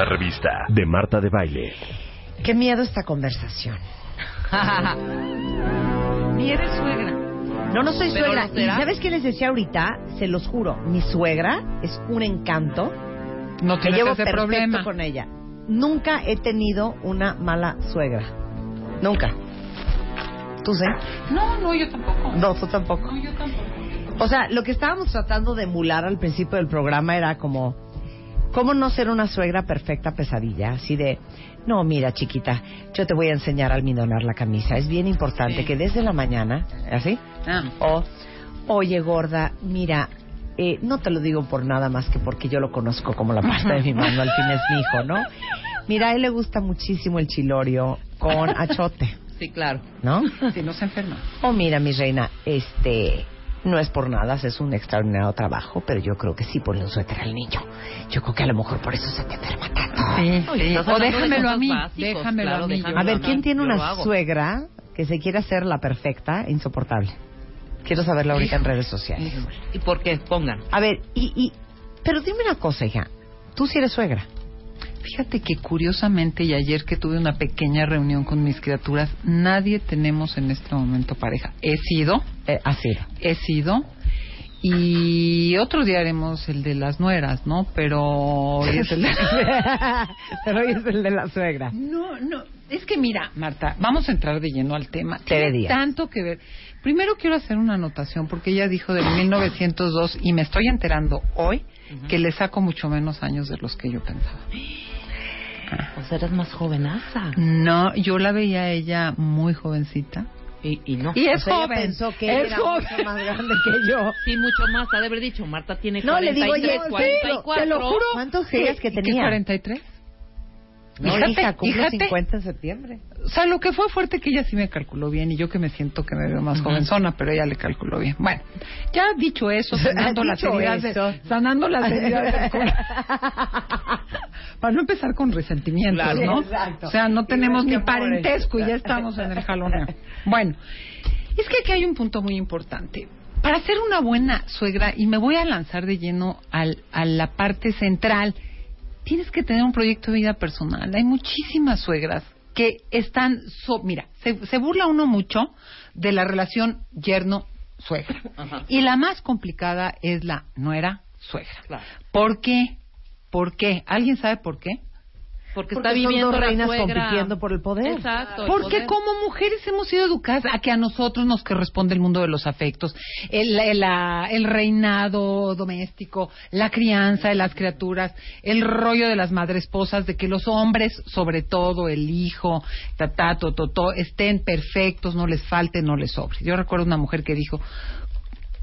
Una revista de Marta de Baile. Qué miedo esta conversación. Ni eres suegra. No, no soy Pero suegra. ¿Y será. sabes qué les decía ahorita? Se los juro. Mi suegra es un encanto. No Me tienes llevo ese perfecto problema. con ella. Nunca he tenido una mala suegra. Nunca. ¿Tú sí? No, no, yo tampoco. No, tú tampoco. No, yo tampoco. O sea, lo que estábamos tratando de emular al principio del programa era como, ¿cómo no ser una suegra perfecta pesadilla? Así de, no, mira, chiquita, yo te voy a enseñar a almidonar la camisa. Es bien importante Sí. que desde la mañana, ¿así? Ah. O, oye, gorda, mira, eh, no te lo digo por nada más que porque yo lo conozco como la parte de mi mano, al fin es mi hijo, ¿no? Mira, a él le gusta muchísimo el chilorio con achote, Sí, claro. ¿no? Si no se enferma. Oh, mira, mi reina, este, no es por nada, es un extraordinario trabajo, pero yo creo que sí ponle un suéter al niño. Yo creo que a lo mejor por eso se te enferma tanto. Sí, sí. O déjamelo a mí. básicos, déjamelo claro, a mí. déjamelo A ver, no, ¿quién tiene una suegra que se quiera hacer la perfecta, insoportable? Quiero saberlo ahorita en redes sociales. ¿Y por qué? Pongan. A ver, y, y, pero dime una cosa, hija. Tú sí eres suegra. Fíjate que curiosamente y ayer que tuve una pequeña reunión con mis criaturas, nadie tenemos en este momento pareja. He sido, Eh, así. he sido. Y otro día haremos el de las nueras, ¿no? Pero hoy es el de... pero hoy es el de la suegra. No, no, es que mira, Marta, vamos a entrar de lleno al tema. Tiene tanto que ver. Primero quiero hacer una anotación porque ella dijo del 1902 y me estoy enterando hoy que le saco mucho menos años de los que yo pensaba. O sea, eres más jovenaza. No, yo la veía a ella muy jovencita. Y, y no. Y es O sea, ella joven. pensó que es era joven. mucho más grande que yo. Sí, mucho más. Ha de haber dicho, Marta tiene No, le digo, 43, oye, 44. te lo juro. ¿Cuántos creías que ¿Y qué, tenía? 43? No, Fíjate, hija, cumplo fíjate. 50 en septiembre. O sea, lo que fue fuerte que ella sí me calculó bien y yo que me siento que me veo más jovenzona, pero ella le calculó bien. Bueno, ya dicho eso, sanando las heridas, de- sanando las heridas del Para no empezar con resentimientos, Claro. ¿no? Exacto. O sea, no tenemos ni parentesco y ya estamos en el jaloneo. Bueno, es que aquí hay un punto muy importante. Para ser una buena suegra, y me voy a lanzar de lleno al, a la parte central, tienes que tener un proyecto de vida personal. Hay muchísimas suegras que están, so- mira, se, se burla uno mucho de la relación yerno-suegra. Y la más complicada es la nuera-suegra. Claro. ¿Por qué? ¿Por qué? ¿Alguien sabe por qué? Porque, Porque está son viviendo dos reinas compitiendo por el poder. Exacto. Porque poder. como mujeres hemos sido educadas a que a nosotros nos corresponde el mundo de los afectos, el, el- la- el reinado doméstico, la crianza de las criaturas, el rollo de las madres esposas, de que los hombres, sobre todo el hijo, tatá, tototó, estén perfectos, no les falte, no les sobre. Yo recuerdo una mujer que dijo,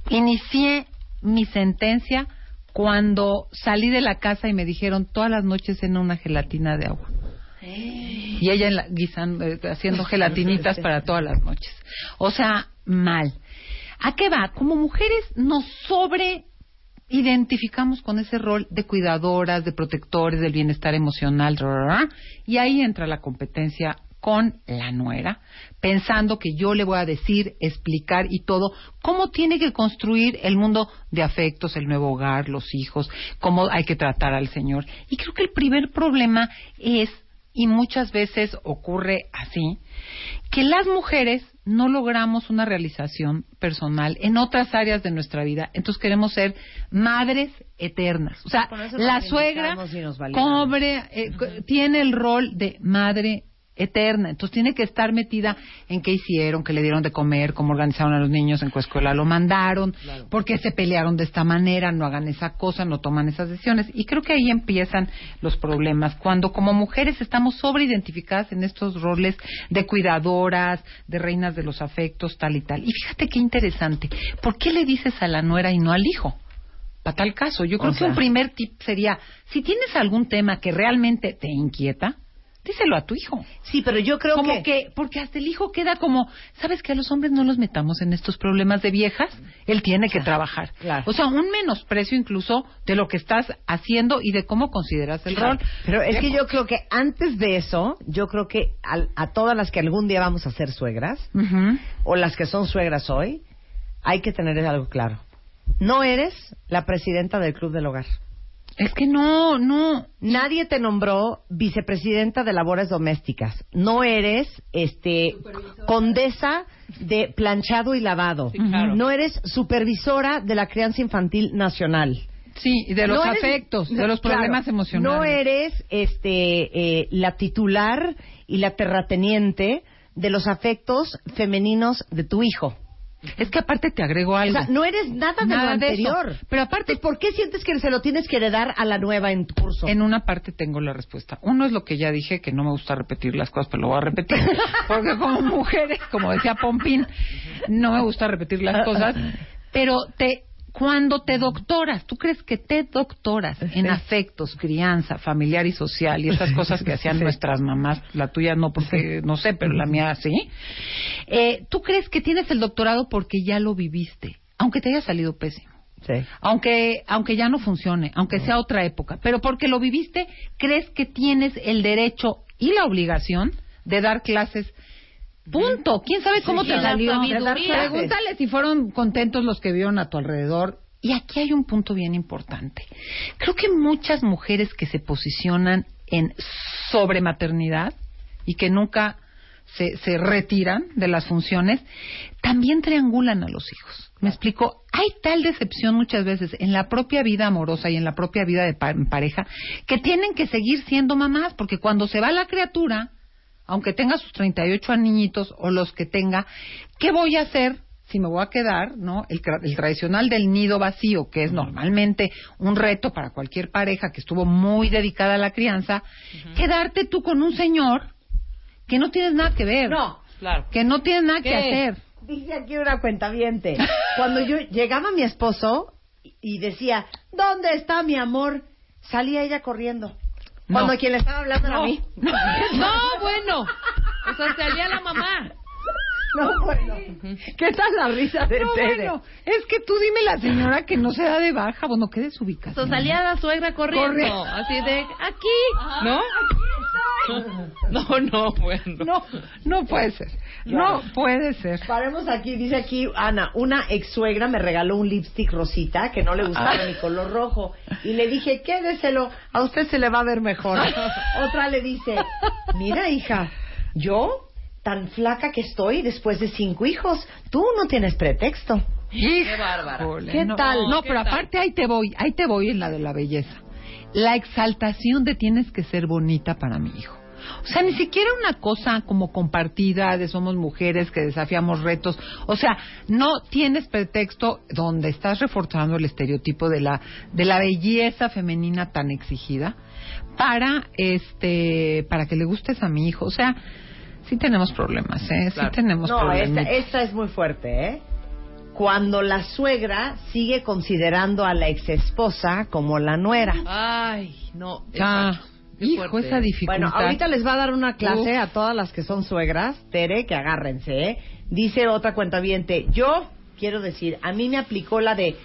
inicié mi sentencia cuando salí de la casa y me dijeron todas las noches en una gelatina de agua. Y ella en la- guisando, eh, haciendo gelatinitas para todas las noches. O sea, mal. ¿A qué va? Como mujeres nos sobre identificamos con ese rol de cuidadoras, de protectores del bienestar emocional, y ahí entra la competencia con la nuera, pensando que yo le voy a decir, explicar y todo cómo tiene que construir el mundo de afectos, el nuevo hogar, los hijos, cómo hay que tratar al Señor. Y creo que el primer problema es, y muchas veces ocurre así, que las mujeres no logramos una realización personal en otras áreas de nuestra vida, entonces queremos ser madres eternas. O sea, la suegra cobre, eh, tiene el rol de madre eterna, entonces tiene que estar metida en qué hicieron, qué le dieron de comer, cómo organizaron a los niños, en qué escuela lo mandaron, por qué se pelearon de esta manera, no hagan esa cosa, no toman esas decisiones. Y creo que ahí empiezan los problemas, cuando como mujeres estamos sobreidentificadas en estos roles de cuidadoras, de reinas de los afectos, tal y tal. Y fíjate qué interesante, ¿por qué le dices a la nuera y no al hijo? para tal caso. Yo creo O que un primer tip sería, si tienes algún tema que realmente te inquieta, díselo a tu hijo. Sí, pero yo creo como que... que... porque hasta el hijo queda como, ¿sabes que a los hombres no los metamos en estos problemas de viejas? Él tiene que trabajar. claro. O sea, un menosprecio incluso de lo que estás haciendo y de cómo consideras el rol. Pero es que yo creo que antes de eso, yo creo que al- a todas las que algún día vamos a ser suegras, o las que son suegras hoy, hay que tener algo claro. No eres la presidenta del Club del Hogar. Es que no, no. Nadie te nombró vicepresidenta de labores domésticas. No eres este condesa de planchado y lavado. claro. No eres supervisora de la crianza infantil nacional. Sí, y de los No eres- afectos, de los claro, problemas emocionales. No eres este eh, la titular y la terrateniente de los afectos femeninos de tu hijo. Es que aparte te agrego O algo. sea, no eres nada de Nada lo de eso. anterior. Pero aparte- Entonces, ¿por qué sientes que se lo tienes que heredar a la nueva en tu curso? En una parte tengo la respuesta. Uno es lo que ya dije, que no me gusta repetir las cosas, pero lo voy a repetir. Porque como mujeres, como decía Pompín, no me gusta repetir las cosas. Pero te, cuando te doctoras, ¿tú crees que te doctoras en afectos, crianza, familiar y social y esas cosas que hacían nuestras mamás, la tuya no porque no sé, pero la mía sí? Eh, ¿Tú crees que tienes el doctorado porque ya lo viviste, aunque te haya salido pésimo? Sí. aunque aunque ya no funcione, aunque sea otra época, pero porque lo viviste, crees que tienes el derecho y la obligación de dar clases. Punto. ¿Quién sabe cómo Sí, te la salió? Pregúntale si fueron contentos los que vieron a tu alrededor. Y aquí hay un punto bien importante. Creo que muchas mujeres que se posicionan en sobrematernidad y que nunca se, se retiran de las funciones, también triangulan a los hijos. Me explico, hay tal decepción muchas veces en la propia vida amorosa y en la propia vida de pa- pareja que tienen que seguir siendo mamás, porque cuando se va la criatura, aunque tenga sus 38 niñitos o los que tenga, ¿qué voy a hacer si me voy a quedar, no? El, el tradicional del nido vacío, que es normalmente un reto para cualquier pareja que estuvo muy dedicada a la crianza, quedarte tú con un señor que no tienes nada que ver. No. Claro. Que no tienes nada que hacer. Dice aquí una cuentaviente. Cuando yo llegaba mi esposo y decía, ¿dónde está mi amor? Salía ella corriendo. Cuando No. quien le estaba hablando era a mí. No, bueno. O sea, salía la mamá. No, bueno. ¿Qué tal la risa de No, Tere? bueno, es que tú dime la señora que no se da de baja, bueno, qué O desubicación. sea, salía la suegra corriendo. Corriendo. Así de, aquí. ¿No? No, no, bueno. No, no puede ser. No puede ser. Paremos aquí, dice aquí Ana, una ex suegra me regaló un lipstick rosita que no le gustaba mi color rojo y le dije, quédeselo, a usted se le va a ver mejor. Otra le dice, mira hija, yo tan flaca que estoy después de cinco hijos, tú no tienes pretexto. Qué bárbara. ¿Qué no. tal? No, ¿Qué pero tal? aparte ahí te voy, ahí te voy en la de la belleza. La exaltación de tienes que ser bonita para mi hijo. O sea, ni siquiera una cosa como compartida de somos mujeres que desafiamos retos. O sea, no tienes pretexto donde estás reforzando el estereotipo de la de la belleza femenina tan exigida para este para que le gustes a mi hijo. O sea, sí tenemos problemas, ¿eh? Claro. Sí tenemos No, esta, problemas. esta es muy fuerte, ¿eh? Cuando la suegra sigue considerando a la ex esposa como la nuera. Ay, no. Ah. Qué hijo, fuerte. esa dificultad. Bueno, ahorita les va a dar una clase Uf. a todas las que son suegras, Tere, que agárrense, ¿eh? Dice otra cuentaviente, yo quiero decir, a mí me aplicó la de,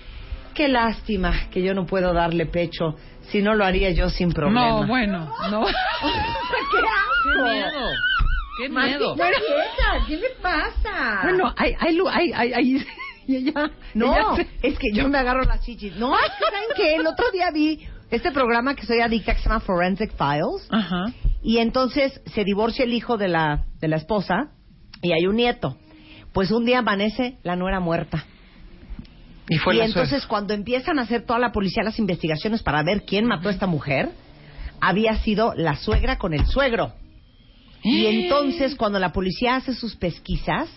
qué lástima que yo no puedo darle pecho, si no lo haría yo sin problema. No, bueno, no. ¡Qué Qué asco! miedo. Qué miedo. Maldita vieja, ¿qué le pasa? Bueno, hay, hay, lu- hay, hay, hay- y ella, No, ella se- es que yo me agarro las chichis. No, es que ¿saben qué? El otro día vi este programa que soy adicta que se llama Forensic Files. Ajá. Y entonces se divorcia el hijo de la, de la esposa y hay un nieto. Pues un día amanece la nuera muerta. Y fue y la entonces cuando empiezan a hacer toda la policía las investigaciones para ver quién mató a esta mujer, había sido la suegra con el suegro. Y entonces cuando la policía hace sus pesquisas,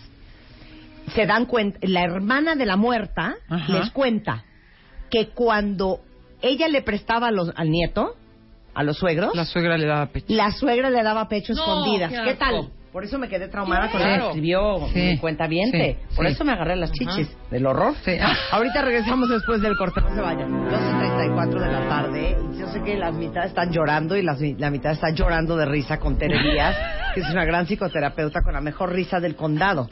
se dan cuenta, la hermana de la muerta Ajá. les cuenta que cuando ella le prestaba a los- al nieto, a los suegros, La suegra le daba pecho. la suegra le daba pecho No, escondidas. qué ¿Qué asco. tal? Por eso me quedé traumada con Claro. escribió Sí. mi cuenta viente. Sí, Por sí. eso me agarré las chichis. Del horror. Sí. Ahorita regresamos después del corte, no se vayan. 12.34 de la tarde. Y yo sé que la mitad están llorando y las- la mitad está llorando de risa con Tere Díaz, que es una gran psicoterapeuta con la mejor risa del condado.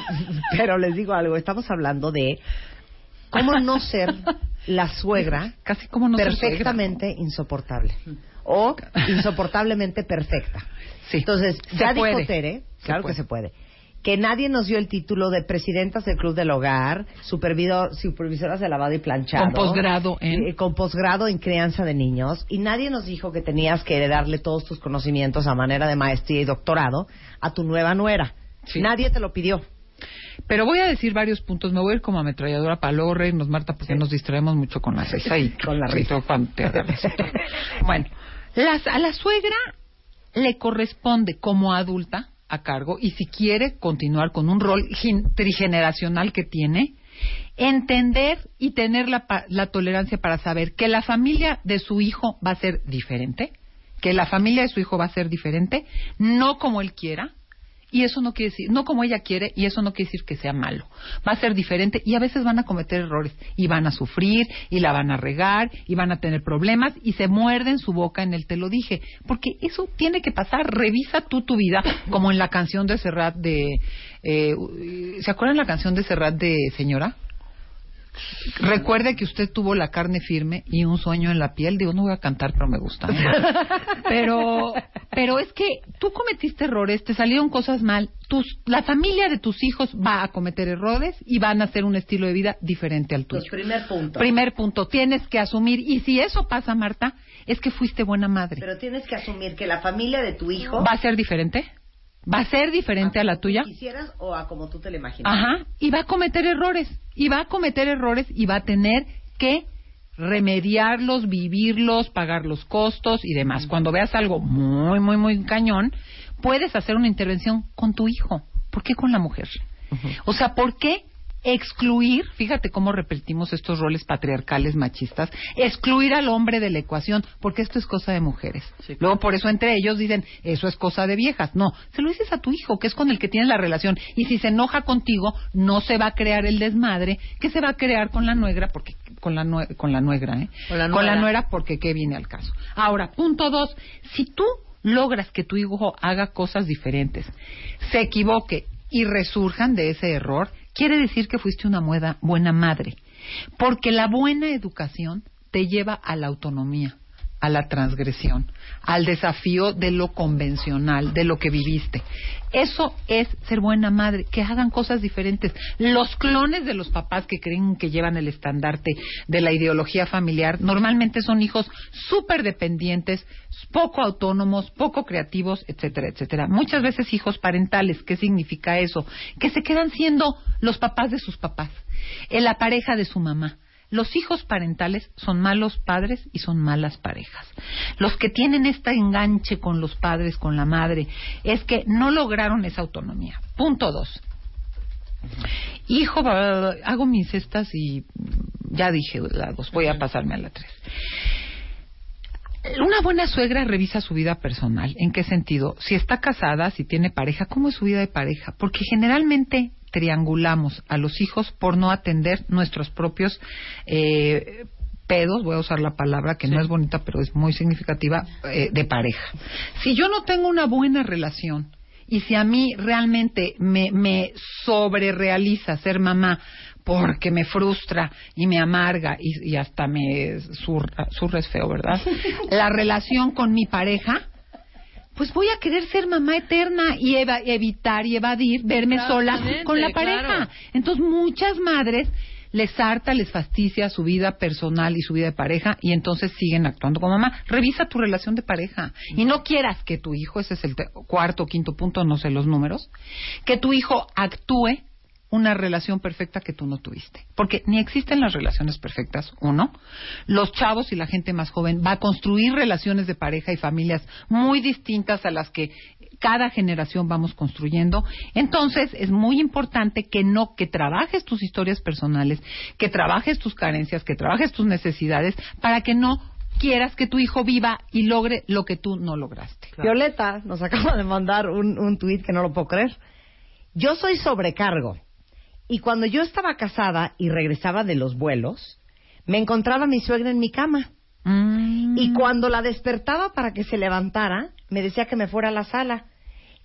Pero les digo algo, estamos hablando de cómo no ser la suegra Casi como no perfectamente insoportable o insoportablemente perfecta. Sí. Entonces, Se ya puede. dijo Tere, Se claro puede. que se puede, que nadie nos dio el título de presidentas del Club del Hogar, supervisoras de lavado y planchado. Con posgrado en- eh, con posgrado en crianza de niños. Y nadie nos dijo que tenías que heredarle todos tus conocimientos a manera de maestría y doctorado a tu nueva nuera. Sí. Nadie te lo pidió. Pero voy a decir varios puntos. Me voy a ir como ametralladora para luego reírnos, Marta, porque nos distraemos mucho con la risa y Con la risa. bueno, las- a la suegra le corresponde como adulta a cargo y si quiere continuar con un rol trigeneracional que tiene, entender y tener la, la tolerancia para saber que la familia de su hijo va a ser diferente, que la familia de su hijo va a ser diferente, no como él quiera, y eso no quiere decir, no como ella quiere, y eso no quiere decir que sea malo. Va a ser diferente y a veces van a cometer errores y van a sufrir y la van a regar y van a tener problemas y se muerden su boca en el te lo dije. Porque eso tiene que pasar. Revisa tú tu vida, como en la canción de Serrat de. eh, ¿Se acuerdan la canción de Serrat de Señora? Recuerde que usted tuvo la carne firme y un sueño en la piel. Digo, no voy a cantar, pero me gusta. ¿eh? Pero, pero es que tú cometiste errores, te salieron cosas mal. Tus, la familia de tus hijos va a cometer errores y van a hacer un estilo de vida diferente al tuyo. Pues, primer punto. Primer punto, tienes que asumir. Y si eso pasa, Marta, es que fuiste buena madre. Pero tienes que asumir que la familia de tu hijo ¿Va a ser diferente? ¿Va a ser diferente a la tuya? quisieras o a como tú te lo imaginas. Ajá, y va a cometer errores, y va a cometer errores y va a tener que remediarlos, vivirlos, pagar los costos y demás. Cuando veas algo muy, muy, muy cañón, puedes hacer una intervención con tu hijo. ¿Por qué con la mujer? O sea, ¿por qué excluir, fíjate cómo repetimos estos roles patriarcales machistas, excluir al hombre de la ecuación, porque esto es cosa de mujeres. Sí. Luego por eso entre ellos dicen, eso es cosa de viejas. No, se lo dices a tu hijo, que es con el que tienes la relación, y si se enoja contigo, no se va a crear el desmadre que se va a crear con la nuegra, porque con la, nue- con la nuegra, ¿eh? Con la con la nuera. nuera, porque qué viene al caso. Ahora, punto dos, si tú logras que tu hijo haga cosas diferentes, se equivoque y resurjan de ese error, quiere decir que fuiste una buena madre. Porque la buena educación te lleva a la autonomía, a la transgresión, al desafío de lo convencional, de lo que viviste. Eso es ser buena madre, que hagan cosas diferentes. Los clones de los papás que creen que llevan el estandarte de la ideología familiar normalmente son hijos súper dependientes, poco autónomos, poco creativos, etcétera, etcétera. Muchas veces hijos parentales. ¿Qué significa eso? Que se quedan siendo los papás de sus papás, en la pareja de su mamá. Los hijos parentales son malos padres y son malas parejas. Los que tienen este enganche con los padres, con la madre, es que no lograron esa autonomía. Punto dos. Hijo, hago mis cestas y ya dije la dos, voy a pasarme a la tres. Una buena suegra revisa su vida personal. ¿En qué sentido? Si está casada, si tiene pareja, ¿cómo es su vida de pareja? Porque generalmente triangulamos a los hijos por no atender nuestros propios eh, pedos, voy a usar la palabra que no es bonita pero es muy significativa, eh, de pareja. Si yo no tengo una buena relación y si a mí realmente me, me sobrerealiza ser mamá porque me frustra y me amarga y, y hasta me surra, surra es feo, ¿verdad? La relación con mi pareja, pues voy a querer ser mamá eterna y eva- evitar y evadir verme sola con la pareja. claro. Entonces muchas madres les harta, les fastidia su vida personal y su vida de pareja y entonces siguen actuando como mamá. Revisa tu relación de pareja y no quieras que tu hijo, ese es el cuarto o quinto punto, no sé los números, que tu hijo actúe una relación perfecta que tú no tuviste. Porque ni existen las relaciones perfectas, uno. Los chavos y la gente más joven va a construir relaciones de pareja y familias muy distintas a las que cada generación vamos construyendo. Entonces, es muy importante que no, que trabajes tus historias personales, que trabajes tus carencias, que trabajes tus necesidades, para que no quieras que tu hijo viva y logre lo que tú no lograste. Violeta nos acaba de mandar un, un tuit que no lo puedo creer. Yo soy sobrecargo. Y cuando yo estaba casada y regresaba de los vuelos, me encontraba mi suegra en mi cama. Mm. Y cuando la despertaba para que se levantara, me decía que me fuera a la sala.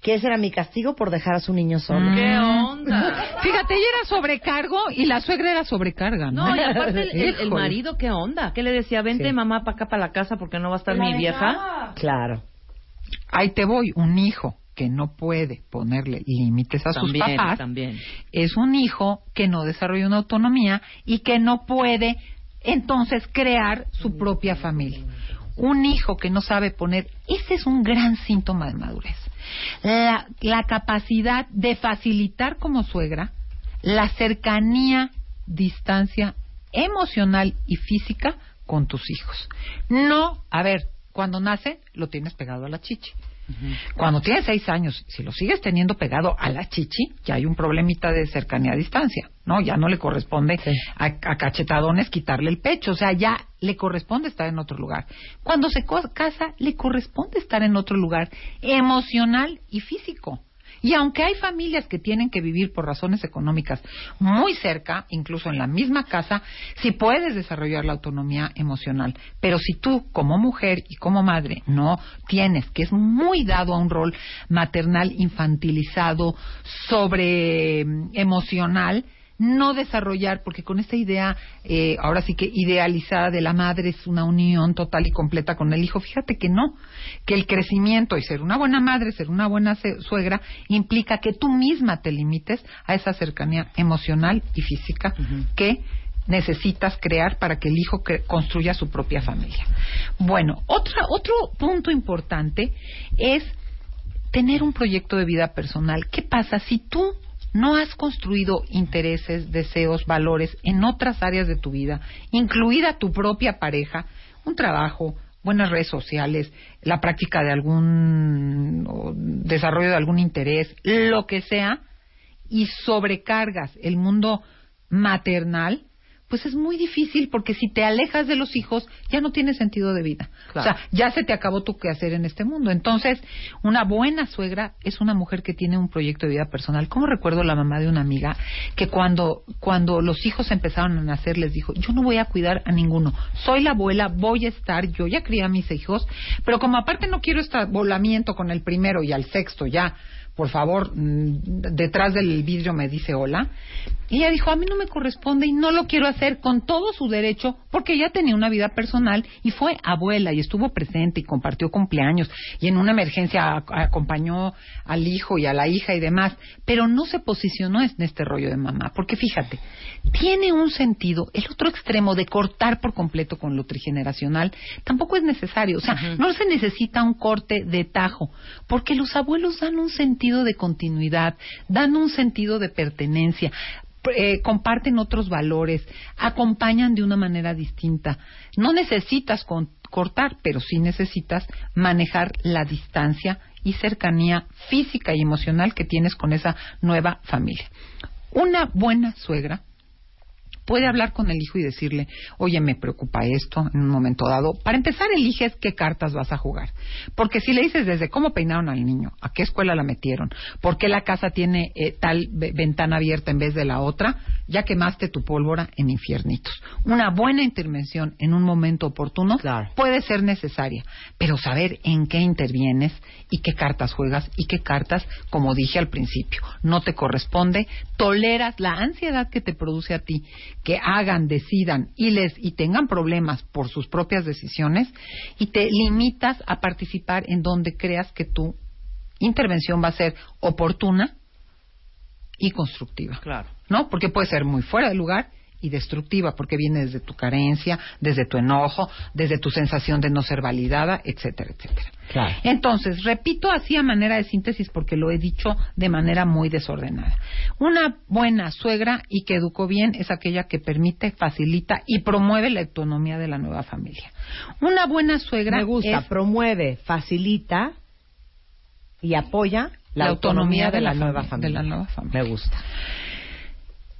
Que ese era mi castigo por dejar a su niño solo. ¿Qué onda? Fíjate, ella era sobrecargo y la suegra era sobrecarga, ¿no? No, y aparte el, el- marido, ¿qué onda? ¿Qué le decía? Vente Sí. mamá para acá, para la casa, porque no va a estar mi vieja. Claro. Ahí te voy, un hijo que no puede ponerle límites a sus papás también. es un hijo que no desarrolla una autonomía y que no puede entonces crear su propia familia. Un hijo que no sabe poner, ese es un gran síntoma de madurez. La, la capacidad de facilitar como suegra la cercanía, distancia emocional y física con tus hijos. No, a ver, cuando nace lo tienes pegado a la chichi. Cuando tienes seis años, si lo sigues teniendo pegado a la chichi, ya hay un problemita de cercanía a distancia, ¿no? Ya no le corresponde a, a cachetadones quitarle el pecho, o sea, ya le corresponde estar en otro lugar. Cuando se casa, le corresponde estar en otro lugar emocional y físico. Y aunque hay familias que tienen que vivir por razones económicas muy cerca, incluso en la misma casa, si puedes desarrollar la autonomía emocional. Pero si tú, como mujer y como madre, no tienes, que es muy dado a un rol maternal infantilizado, sobre mm, emocional, no desarrollar, porque con esta idea, eh, ahora sí que idealizada de la madre es una unión total y completa con el hijo, fíjate que no, que el crecimiento y ser una buena madre, ser una buena suegra, implica que tú misma te limites a esa cercanía emocional y física que necesitas crear para que el hijo cre- construya su propia familia. Bueno, otra, otro punto importante es tener un proyecto de vida personal. ¿Qué pasa si tú no has construido intereses, deseos, valores en otras áreas de tu vida, incluida tu propia pareja, un trabajo, buenas redes sociales, la práctica de algún desarrollo de algún interés, lo que sea, y sobrecargas el mundo maternal, pues es muy difícil porque si te alejas de los hijos ya no tiene sentido de vida. Claro. O sea, ya se te acabó tu quehacer en este mundo. Entonces, una buena suegra es una mujer que tiene un proyecto de vida personal. Como recuerdo la mamá de una amiga que cuando, cuando los hijos empezaron a nacer les dijo, yo no voy a cuidar a ninguno. Soy la abuela, voy a estar, yo ya crié a mis hijos, pero como aparte no quiero este volamiento con el primero y al sexto ya, por favor, mm, detrás del vidrio me dice hola. Y ella dijo, a mí no me corresponde y no lo quiero hacer con todo su derecho porque ella tenía una vida personal y fue abuela y estuvo presente y compartió cumpleaños y en una emergencia ac- acompañó al hijo y a la hija y demás, pero no se posicionó en este rollo de mamá, porque fíjate, tiene un sentido el otro extremo de cortar por completo con lo trigeneracional, tampoco es necesario, o sea, no se necesita un corte de tajo, porque los abuelos dan un sentido de continuidad, dan un sentido de pertenencia, eh, comparten otros valores, acompañan de una manera distinta. No necesitas con- cortar, pero sí necesitas manejar la distancia y cercanía física y emocional que tienes con esa nueva familia. Una buena suegra puede hablar con el hijo y decirle, oye, me preocupa esto en un momento dado. Para empezar, eliges qué cartas vas a jugar. Porque si le dices desde cómo peinaron al niño, a qué escuela la metieron, por qué la casa tiene eh, tal ve- ventana abierta en vez de la otra, ya quemaste tu pólvora en infiernitos. Una buena intervención en un momento oportuno Claro. puede ser necesaria, pero saber en qué intervienes y qué cartas juegas y qué cartas, como dije al principio, no te corresponde, toleras la ansiedad que te produce a ti, que hagan, decidan y les y tengan problemas por sus propias decisiones y te limitas a participar en donde creas que tu intervención va a ser oportuna y constructiva. Claro. ¿no? Porque puede ser muy fuera de lugar y destructiva, porque viene desde tu carencia, desde tu enojo, desde tu sensación de no ser validada, etcétera, etcétera. Claro. Entonces, repito así a manera de síntesis porque lo he dicho de manera muy desordenada. Una buena suegra y que educó bien es aquella que permite, facilita y promueve la autonomía de la nueva familia. Una buena suegra Me gusta, es promueve, facilita y apoya la, autonomía, de, la, nueva fami- familia. de la nueva familia. Me gusta.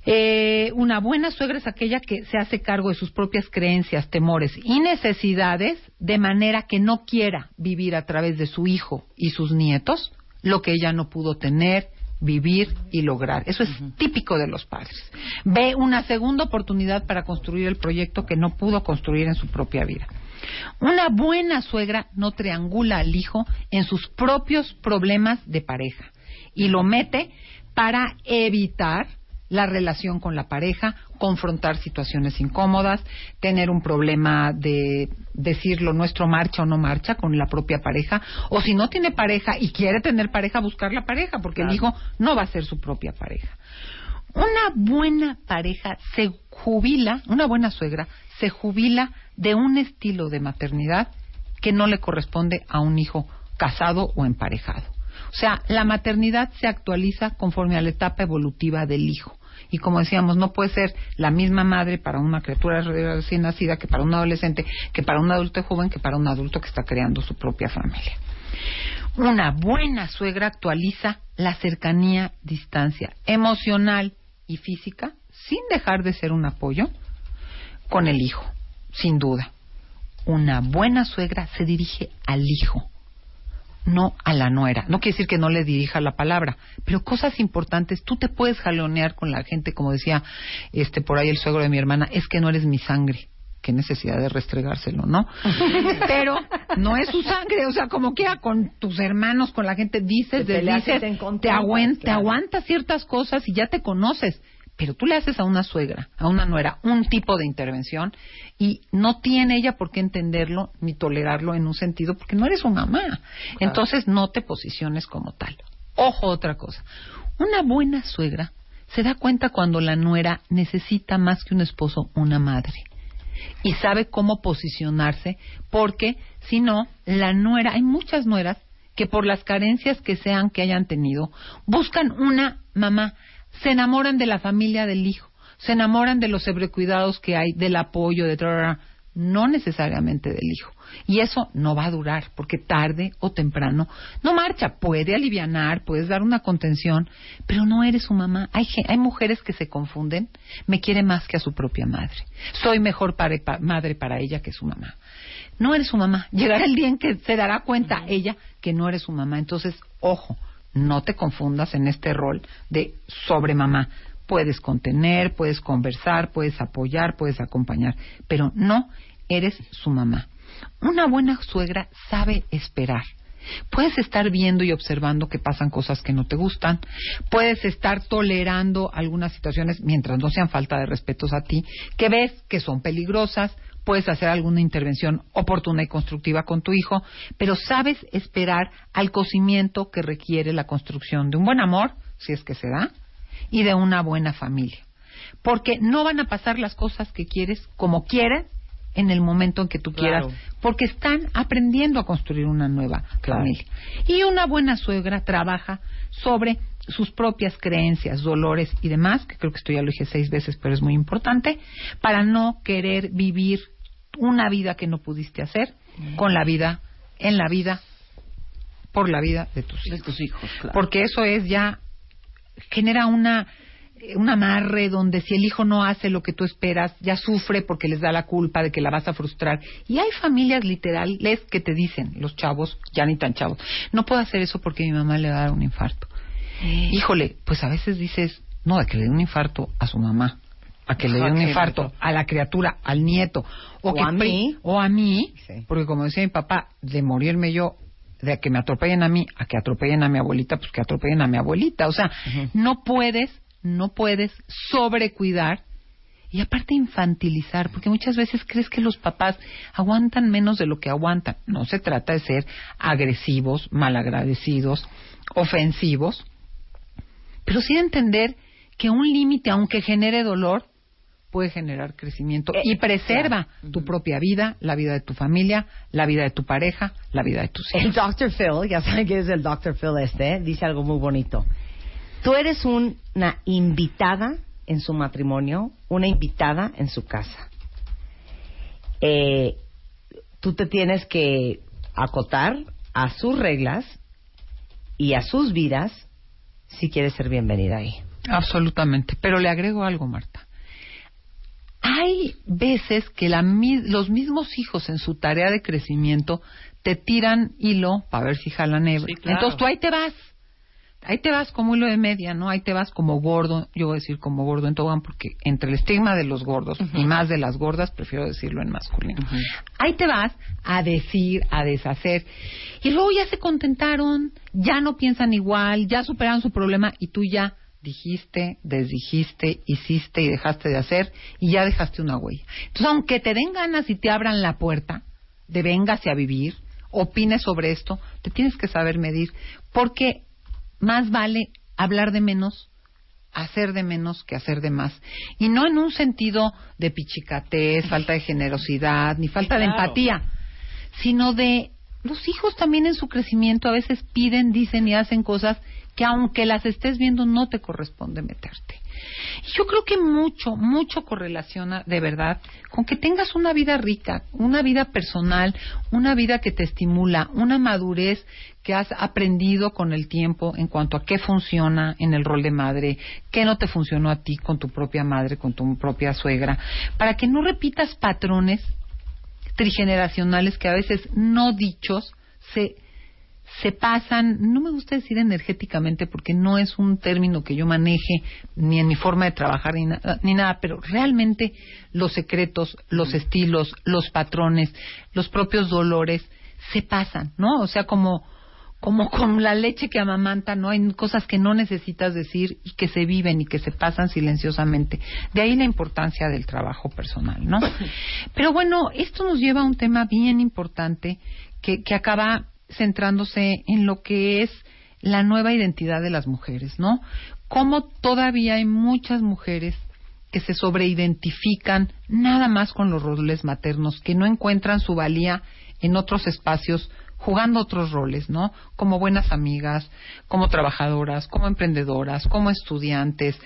Eh, una buena suegra es aquella que se hace cargo de sus propias creencias, temores y necesidades de manera que no quiera vivir a través de su hijo y sus nietos lo que ella no pudo tener, vivir y lograr. Eso es típico de los padres. Ve una segunda oportunidad para construir el proyecto que no pudo construir en su propia vida. Una buena suegra no triangula al hijo en sus propios problemas de pareja y lo mete para evitar la relación con la pareja, confrontar situaciones incómodas, tener un problema de decir lo nuestro marcha o no marcha con la propia pareja, o si no tiene pareja y quiere tener pareja, buscar la pareja, porque el hijo no va a ser su propia pareja. Una buena pareja se jubila, una buena suegra se jubila de un estilo de maternidad que no le corresponde a un hijo casado o emparejado. O sea, la maternidad se actualiza conforme a la etapa evolutiva del hijo. Y como decíamos, no puede ser la misma madre para una criatura recién nacida que para un adolescente, que para un adulto joven, que para un adulto que está creando su propia familia. Una buena suegra actualiza la cercanía, distancia emocional y física, sin dejar de ser un apoyo, con el hijo, sin duda. Una buena suegra se dirige al hijo, no a la nuera. No quiere decir que no le dirija la palabra, pero cosas importantes, tú te puedes jalonear con la gente, como decía este por ahí el suegro de mi hermana, es que no eres mi sangre. Qué necesidad de restregárselo, ¿no? Pero no es su sangre, o sea, como quiera con tus hermanos, con la gente, dices, Te dices, te te, aguantas ciertas cosas y ya te conoces. Pero tú le haces a una suegra, a una nuera, un tipo de intervención y no tiene ella por qué entenderlo ni tolerarlo en un sentido porque no eres su mamá. Entonces no te posiciones como tal. Ojo, otra cosa. Una buena suegra se da cuenta cuando la nuera necesita más que un esposo, una madre. Y sabe cómo posicionarse porque si no, la nuera, hay muchas nueras que por las carencias que sean que hayan tenido, buscan una mamá, se enamoran de la familia del hijo, se enamoran de los sobrecuidados que hay, del apoyo, de tra- no necesariamente del hijo. Y eso no va a durar, porque tarde o temprano no marcha. Puede alivianar, puedes dar una contención, pero no eres su mamá. Hay, hay mujeres que se confunden, me quiere más que a su propia madre. Soy mejor pa- madre para ella que su mamá. No eres su mamá. Llegará el día en que se dará cuenta ella que no eres su mamá. Entonces, ojo, no te confundas en este rol de sobre mamá. Puedes contener, puedes conversar, puedes apoyar, puedes acompañar, pero no eres su mamá. Una buena suegra sabe esperar. Puedes estar viendo y observando que pasan cosas que no te gustan. Puedes estar tolerando algunas situaciones mientras no sean falta de respetos a ti, que ves que son peligrosas. Puedes hacer alguna intervención oportuna y constructiva con tu hijo, pero sabes esperar al cocimiento que requiere la construcción de un buen amor, si es que se da, y de una buena familia. Porque no van a pasar las cosas que quieres como quieran en el momento en que tú Claro. quieras, porque están aprendiendo a construir una nueva Claro. familia. Y una buena suegra trabaja sobre sus propias creencias, dolores y demás, que creo que esto ya lo dije seis veces, pero es muy importante, para no querer vivir una vida que no pudiste hacer con la vida, en la vida, por la vida de tus De hijos. tus hijos, claro. Porque eso es ya, genera una un amarre donde si el hijo no hace lo que tú esperas, ya sufre porque les da la culpa de que la vas a frustrar. Y hay familias literales que te dicen, los chavos, ya ni tan chavos, no puedo hacer eso porque mi mamá le va a dar un infarto. Híjole, pues a veces dices, no, a que le dé un infarto a su mamá, a que le dé un infarto a la criatura, al nieto, o, O que a mí. o a mí, Sí. porque como decía mi papá, de morirme yo, de que me atropellen a mí, a que atropellen a mi abuelita, pues que atropellen a mi abuelita. O sea, no puedes, no puedes sobrecuidar y aparte infantilizar, porque muchas veces crees que los papás aguantan menos de lo que aguantan. No se trata de ser agresivos, malagradecidos, ofensivos, pero sí de entender que un límite, aunque genere dolor, puede generar crecimiento Eh, y preserva tu propia vida, la vida de tu familia, la vida de tu pareja, la vida de tus hijos. El Dr. Phil, ya saben que es el Dr. Phil este, dice algo muy bonito. Tú eres un- una invitada en su matrimonio, una invitada en su casa. Eh, tú te tienes que acotar a sus reglas y a sus vidas si quieres ser bienvenida ahí. Absolutamente. Pero le agrego algo, Marta. Hay veces que la, los mismos hijos en su tarea de crecimiento te tiran hilo para ver si jalan hebra. Entonces tú ahí te vas. Ahí te vas como hilo de media, ¿no? Ahí te vas como gordo, yo voy a decir como gordo en tobogán porque entre el estigma de los gordos y más de las gordas, prefiero decirlo en masculino. Ahí te vas a decir, a deshacer. Y luego ya se contentaron, ya no piensan igual, ya superaron su problema y tú ya dijiste, desdijiste, hiciste y dejaste de hacer y ya dejaste una huella. Entonces, aunque te den ganas y te abran la puerta de véngase a vivir, opines sobre esto, te tienes que saber medir, porque más vale hablar de menos, hacer de menos que hacer de más. Y no en un sentido de pichicatez, falta de generosidad, ni falta de empatía, sino de los hijos también en su crecimiento a veces piden, dicen y hacen cosas que aunque las estés viendo no te corresponde meterte. Yo creo que mucho, mucho correlaciona de verdad con que tengas una vida rica, una vida personal, una vida que te estimula, una madurez que has aprendido con el tiempo en cuanto a qué funciona en el rol de madre, qué no te funcionó a ti con tu propia madre, con tu propia suegra, para que no repitas patrones trigeneracionales que a veces no dichos se se pasan, no me gusta decir energéticamente porque no es un término que yo maneje ni en mi forma de trabajar ni, ni nada, pero realmente los secretos, los estilos, los patrones, los propios dolores se pasan, ¿no? O sea, como como con la leche que amamanta, ¿no? Hay cosas que no necesitas decir y que se viven y que se pasan silenciosamente. De ahí la importancia del trabajo personal, ¿no? Pero bueno, esto nos lleva a un tema bien importante que, que acaba centrándose en lo que es la nueva identidad de las mujeres, ¿no? Cómo todavía hay muchas mujeres que se sobreidentifican nada más con los roles maternos, que no encuentran su valía en otros espacios jugando otros roles, ¿no? Como buenas amigas, como trabajadoras, como emprendedoras, como estudiantes,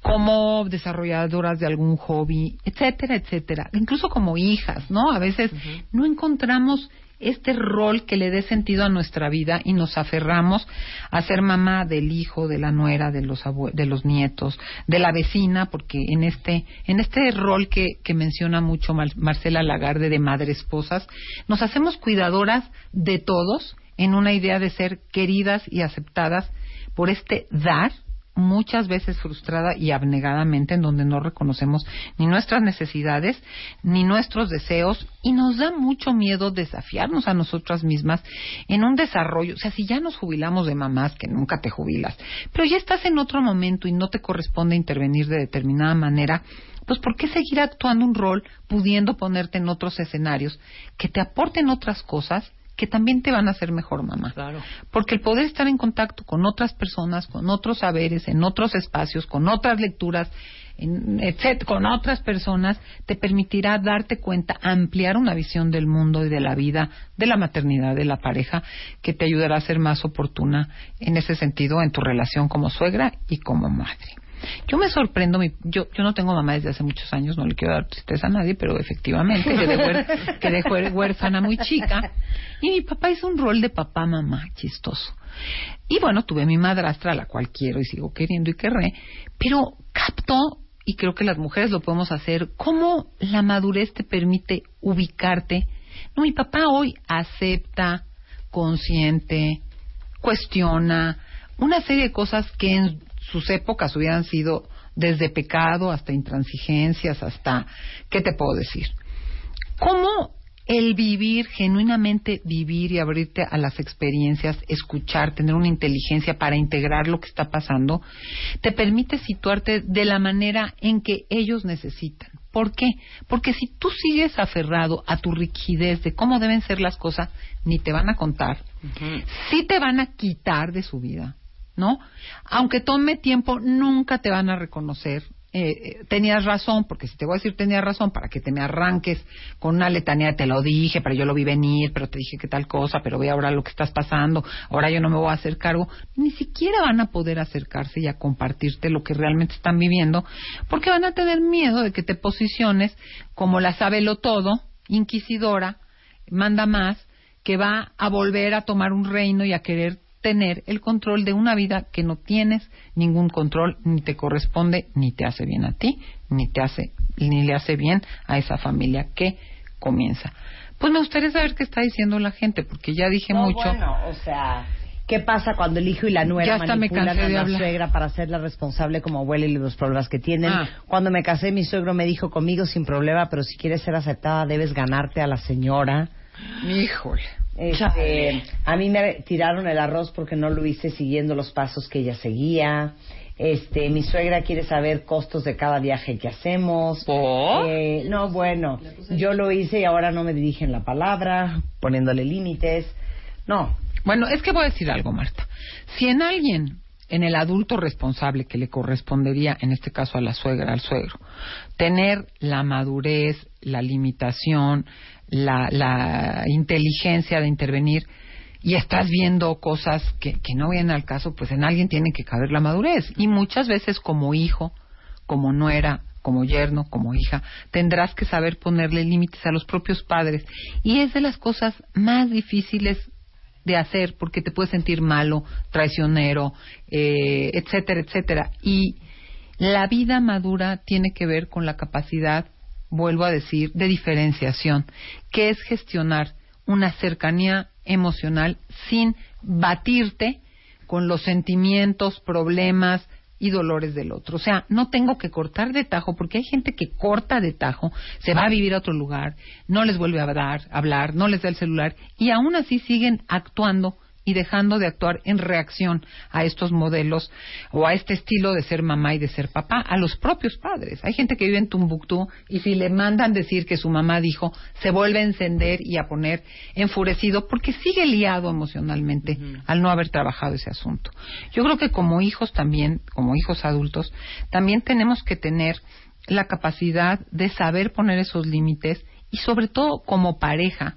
como desarrolladoras de algún hobby, etcétera, etcétera. Incluso como hijas, ¿no? A veces no encontramos este rol que le dé sentido a nuestra vida y nos aferramos a ser mamá del hijo, de la nuera, de los de los nietos, de la vecina, porque en este en este rol que, que menciona mucho Marcela Lagarde de madre esposas, nos hacemos cuidadoras de todos en una idea de ser queridas y aceptadas por este dar muchas veces frustrada y abnegadamente en donde no reconocemos ni nuestras necesidades ni nuestros deseos y nos da mucho miedo desafiarnos a nosotras mismas en un desarrollo. O sea, si ya nos jubilamos de mamás, que nunca te jubilas, pero ya estás en otro momento y no te corresponde intervenir de determinada manera, pues ¿por qué seguir actuando un rol pudiendo ponerte en otros escenarios que te aporten otras cosas que también te van a hacer mejor mamá. Claro. Porque el poder estar en contacto con otras personas, con otros saberes, en otros espacios, con otras lecturas, en, con otras personas, te permitirá darte cuenta, ampliar una visión del mundo y de la vida, de la maternidad, de la pareja, que te ayudará a ser más oportuna en ese sentido en tu relación como suegra y como madre. Yo me sorprendo, yo, yo no tengo mamá desde hace muchos años, no le quiero dar tristeza a nadie, pero efectivamente quedé, huérfana muy chica. Y mi papá hizo un rol de papá, mamá, chistoso. Y bueno, tuve mi madrastra, a la cual quiero y sigo queriendo y querré, pero captó, y creo que las mujeres lo podemos hacer, cómo la madurez te permite ubicarte. No, mi papá hoy acepta, consciente, cuestiona una serie de cosas que en sus épocas hubieran sido desde pecado hasta intransigencias, hasta, ¿qué te puedo decir? ¿Cómo el vivir, genuinamente vivir y abrirte a las experiencias, escuchar, tener una inteligencia para integrar lo que está pasando, te permite situarte de la manera en que ellos necesitan. ¿Por qué? Porque si tú sigues aferrado a tu rigidez de cómo deben ser las cosas, ni te van a contar, sí te van a quitar de su vida ¿no? Aunque tome tiempo, nunca te van a reconocer. Eh, eh, tenías razón, porque si te voy a decir tenías razón, para que te me arranques con una letanía, te lo dije, pero yo lo vi venir, pero te dije que tal cosa, pero ve ahora lo que estás pasando, ahora yo no me voy a hacer cargo, ni siquiera van a poder acercarse y a compartirte lo que realmente están viviendo, porque van a tener miedo de que te posiciones como la lo todo, inquisidora, manda más, que va a volver a tomar un reino y a querer tener el control de una vida que no tienes ningún control, ni te corresponde, ni te hace bien a ti, ni te hace, ni le hace bien a esa familia que comienza. Pues me gustaría saber qué está diciendo la gente, porque ya dije No, mucho. Bueno, o sea, ¿qué pasa cuando el hijo y la nuera Ya hasta me manipulan cansé a la hablar. suegra para hacerla responsable como abuela y los problemas que tienen? Ah. Cuando me casé, mi suegro me dijo conmigo sin problema, pero si quieres ser aceptada debes ganarte a la señora. Híjole. Este, a mí me tiraron el arroz porque no lo hice siguiendo los pasos que ella seguía. Este, mi suegra quiere saber costos de cada viaje que hacemos. ¿Por? Eh, no, bueno, yo lo hice y ahora no me dirigen la palabra, poniéndole límites. No, Bueno, es que voy a decir algo, Marta. Si en alguien, en el adulto responsable que le correspondería, en este caso a la suegra, al suegro, tener la madurez, la limitación, la, la inteligencia de intervenir, y estás viendo cosas que, no vienen al caso, pues en alguien tiene que caber la madurez. Y muchas veces como hijo, como nuera, como yerno, como hija, tendrás que saber ponerle límites a los propios padres. Y es de las cosas más difíciles de hacer porque te puedes sentir malo, traicionero, eh, etcétera, etcétera. Y la vida madura tiene que ver con la capacidad, vuelvo a decir, de diferenciación, que es gestionar una cercanía emocional sin batirte con los sentimientos, problemas y dolores del otro. O sea, no tengo que cortar de tajo porque hay gente que corta de tajo, se va a vivir a otro lugar, no les vuelve a dar, hablar, no les da el celular y aún así siguen actuando y dejando de actuar en reacción a estos modelos o a este estilo de ser mamá y de ser papá, a los propios padres. Hay gente que vive en Tumbuctú y si le mandan decir que su mamá dijo, se vuelve a encender y a poner enfurecido porque sigue liado emocionalmente al no haber trabajado ese asunto. Yo creo que como hijos también, como hijos adultos, también tenemos que tener la capacidad de saber poner esos límites y sobre todo como pareja,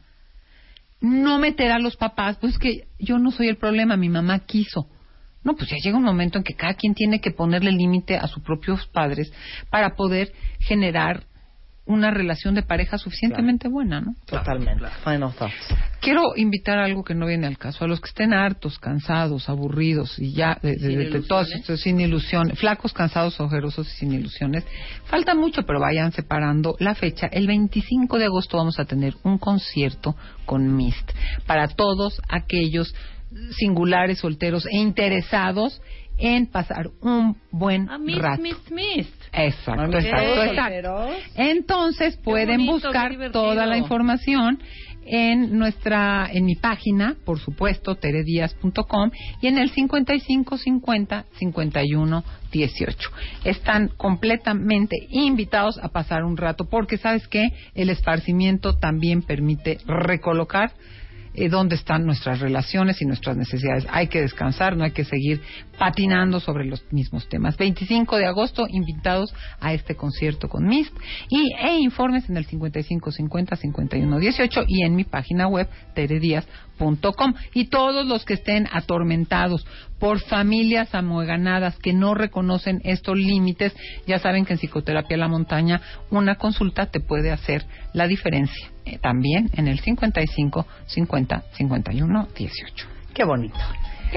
no meter a los papás, pues que yo no soy el problema, mi mamá quiso. No, pues ya llega un momento en que cada quien tiene que ponerle límite a sus propios padres para poder generar una relación de pareja suficientemente buena, ¿no? totalmente. Final thoughts. Quiero invitar a algo que no viene al caso, a los que estén hartos, cansados, aburridos y ya de, de, Sin de- de todas ilusiones. estas- sin ilusión, flacos, cansados, ojerosos y sin ilusiones. Falta mucho, pero vayan separando la fecha. El 25 de agosto vamos a tener un concierto con Mist para todos aquellos singulares, solteros e interesados en pasar un buen Ah, Mist, rato. Mist, Mist. Exacto, Vamos, exacto. Entonces pueden bonito, buscar toda la información en nuestra en mi página, por supuesto, teredias.com y en el 55 50 51 18. Están completamente invitados a pasar un rato porque sabes que el esparcimiento también permite recolocar eh, dónde están nuestras relaciones y nuestras necesidades. Hay que descansar, no hay que seguir patinando sobre los mismos temas. 25 de agosto, invitados a este concierto con Mist y e informes en el 55 50 51 18 y en mi página web teredias.com y todos los que estén atormentados por familias amueganadas que no reconocen estos límites, ya saben que en psicoterapia la montaña una consulta te puede hacer la diferencia. Eh, también en el 55 50 51 18. Qué bonito.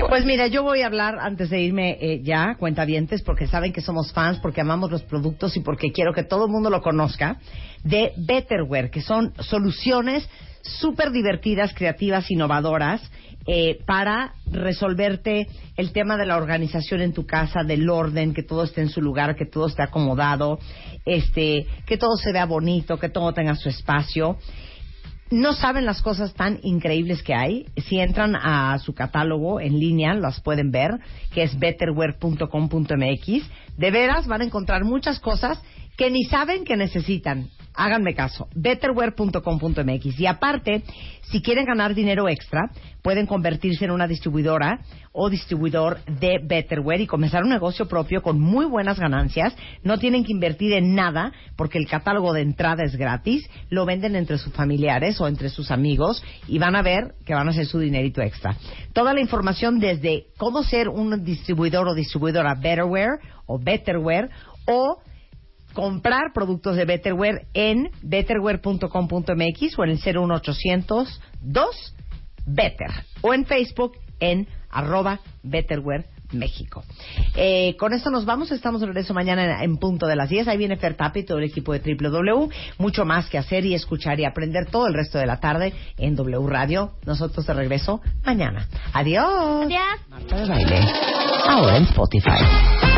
Pues mira, yo voy a hablar antes de irme eh, ya, cuentavientes, porque saben que somos fans, porque amamos los productos y porque quiero que todo el mundo lo conozca, de Betterware, que son soluciones súper divertidas, creativas, innovadoras, eh, para resolverte el tema de la organización en tu casa, del orden, que todo esté en su lugar, que todo esté acomodado, este, que todo se vea bonito, que todo tenga su espacio no saben las cosas tan increíbles que hay. Si entran a su catálogo en línea, las pueden ver, que es betterware.com.mx. De veras van a encontrar muchas cosas que ni saben que necesitan. Háganme caso, betterware.com.mx. Y aparte, si quieren ganar dinero extra, pueden convertirse en una distribuidora o distribuidor de Betterware y comenzar un negocio propio con muy buenas ganancias. No tienen que invertir en nada porque el catálogo de entrada es gratis. Lo venden entre sus familiares o entre sus amigos y van a ver que van a hacer su dinerito extra. Toda la información desde cómo ser un distribuidor o distribuidora Betterware o Betterware o comprar productos de Betterware en betterware.com.mx o en el 01800 2 Better o en Facebook en arroba Betterware México. Eh, con esto nos vamos. Estamos de regreso mañana en, en punto de las 10. Ahí viene Fer y todo el equipo de W. Mucho más que hacer y escuchar y aprender todo el resto de la tarde en W Radio. Nosotros de regreso mañana. Adiós. Adiós. Marta de baile. Ahora en Spotify.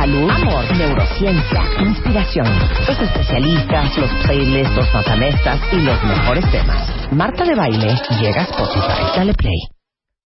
Salud, amor, neurociencia, inspiración. Los especialistas, los playlists, los matamestas y los mejores temas. Marta de baile llega a Spotify. Dale play.